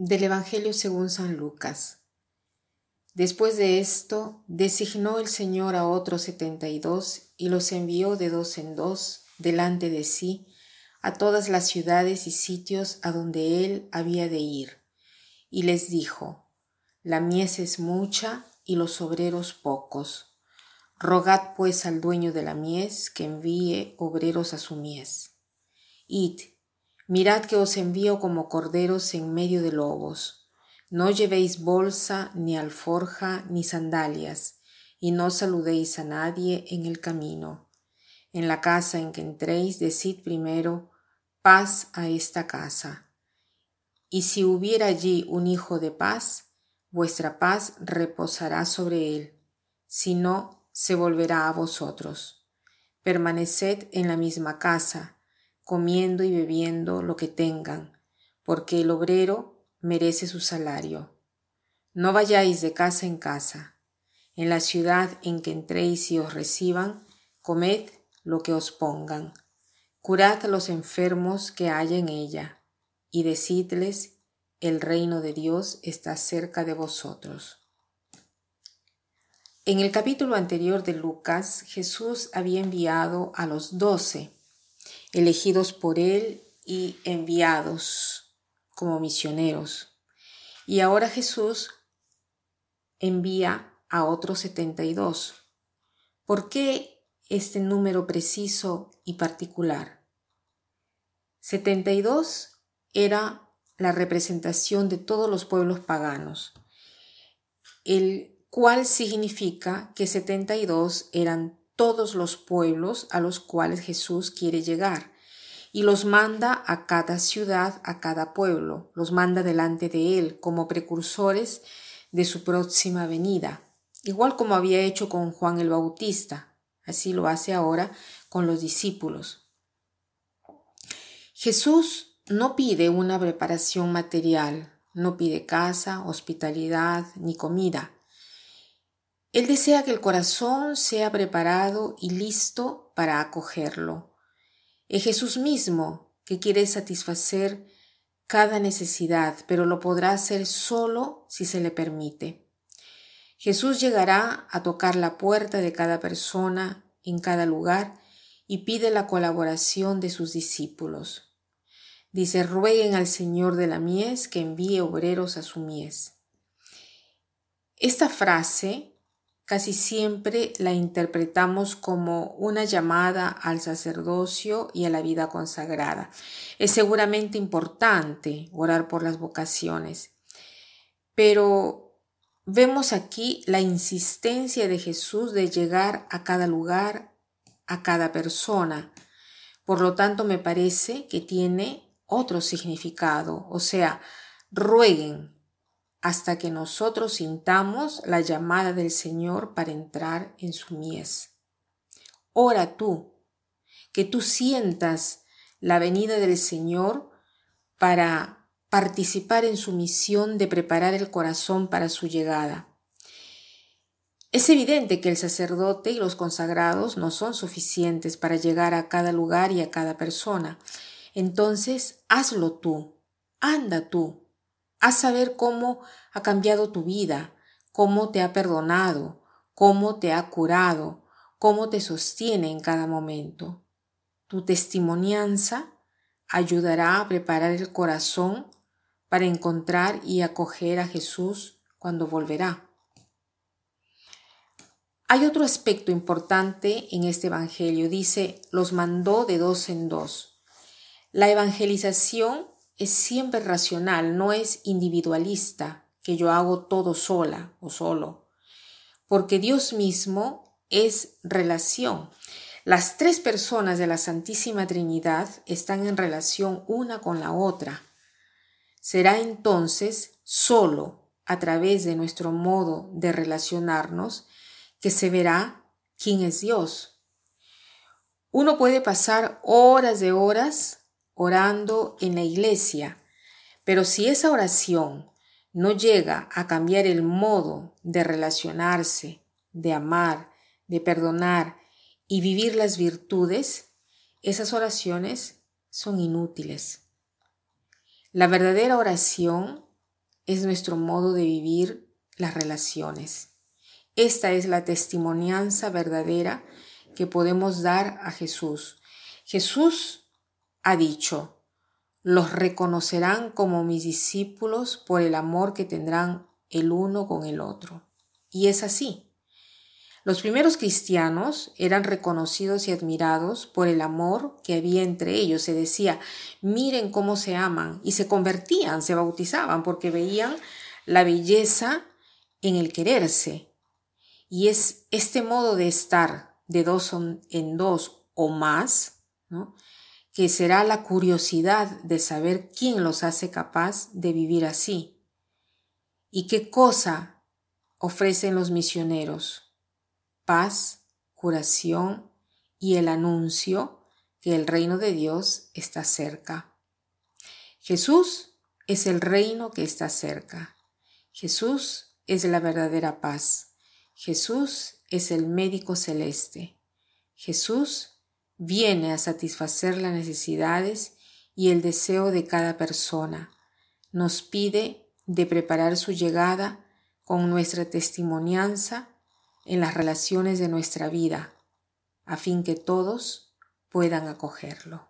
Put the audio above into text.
Del Evangelio según San Lucas. Después de esto, designó el Señor a otros setenta y dos y los envió de dos en dos delante de sí a todas las ciudades y sitios a donde él había de ir. Y les dijo, La mies es mucha y los obreros pocos. Rogad pues al dueño de la mies que envíe obreros a su mies. Id, Mirad que os envío como corderos en medio de lobos. No llevéis bolsa, ni alforja, ni sandalias, y no saludéis a nadie en el camino. En la casa en que entréis, decid primero, paz a esta casa. Y si hubiera allí un hijo de paz, vuestra paz reposará sobre él, si no, se volverá a vosotros. Permaneced en la misma casa, comiendo y bebiendo lo que tengan, porque el obrero merece su salario. No vayáis de casa en casa. En la ciudad en que entréis y os reciban, comed lo que os pongan. Curad a los enfermos que haya en ella, y decidles, el reino de Dios está cerca de vosotros. En el capítulo anterior de Lucas, Jesús había enviado a los doce elegidos por Él y enviados como misioneros. Y ahora Jesús envía a otros 72. ¿Por qué este número preciso y particular? 72 era la representación de todos los pueblos paganos, el cual significa que 72 eran todos los pueblos a los cuales Jesús quiere llegar y los manda a cada ciudad, a cada pueblo, los manda delante de él como precursores de su próxima venida, igual como había hecho con Juan el Bautista, así lo hace ahora con los discípulos. Jesús no pide una preparación material, no pide casa, hospitalidad ni comida. Él desea que el corazón sea preparado y listo para acogerlo. Es Jesús mismo que quiere satisfacer cada necesidad, pero lo podrá hacer solo si se le permite. Jesús llegará a tocar la puerta de cada persona en cada lugar y pide la colaboración de sus discípulos. Dice, rueguen al Señor de la mies que envíe obreros a su mies. Esta frase casi siempre la interpretamos como una llamada al sacerdocio y a la vida consagrada. Es seguramente importante orar por las vocaciones, pero vemos aquí la insistencia de Jesús de llegar a cada lugar, a cada persona. Por lo tanto, me parece que tiene otro significado, o sea, rueguen, hasta que nosotros sintamos la llamada del Señor para entrar en su mies. Ora tú, que tú sientas la venida del Señor para participar en su misión de preparar el corazón para su llegada. Es evidente que el sacerdote y los consagrados no son suficientes para llegar a cada lugar y a cada persona. Entonces, hazlo tú, anda tú, Haz saber cómo ha cambiado tu vida, cómo te ha perdonado, cómo te ha curado, cómo te sostiene en cada momento. Tu testimonianza ayudará a preparar el corazón para encontrar y acoger a Jesús cuando volverá. Hay otro aspecto importante en este Evangelio. Dice, los mandó de dos en dos. La evangelización es siempre racional, no es individualista, que yo hago todo sola o solo, porque Dios mismo es relación. Las tres personas de la Santísima Trinidad están en relación una con la otra. Será entonces solo a través de nuestro modo de relacionarnos que se verá quién es Dios. Uno puede pasar horas de horas orando en la iglesia, pero si esa oración no llega a cambiar el modo de relacionarse, de amar, de perdonar y vivir las virtudes, esas oraciones son inútiles. La verdadera oración es nuestro modo de vivir las relaciones. Esta es la testimonianza verdadera que podemos dar a Jesús. Jesús ha dicho, los reconocerán como mis discípulos por el amor que tendrán el uno con el otro. Y es así. Los primeros cristianos eran reconocidos y admirados por el amor que había entre ellos. Se decía, miren cómo se aman. Y se convertían, se bautizaban, porque veían la belleza en el quererse. Y es este modo de estar de dos en dos o más, que será la curiosidad de saber quién los hace capaz de vivir así. Y qué cosa ofrecen los misioneros paz, curación y el anuncio que el reino de Dios está cerca. Jesús es el reino que está cerca. Jesús es la verdadera paz. Jesús es el médico celeste. Jesús viene a satisfacer las necesidades y el deseo de cada persona. Nos pide de preparar su llegada con nuestra testimonianza en las relaciones de nuestra vida, a fin que todos puedan acogerlo.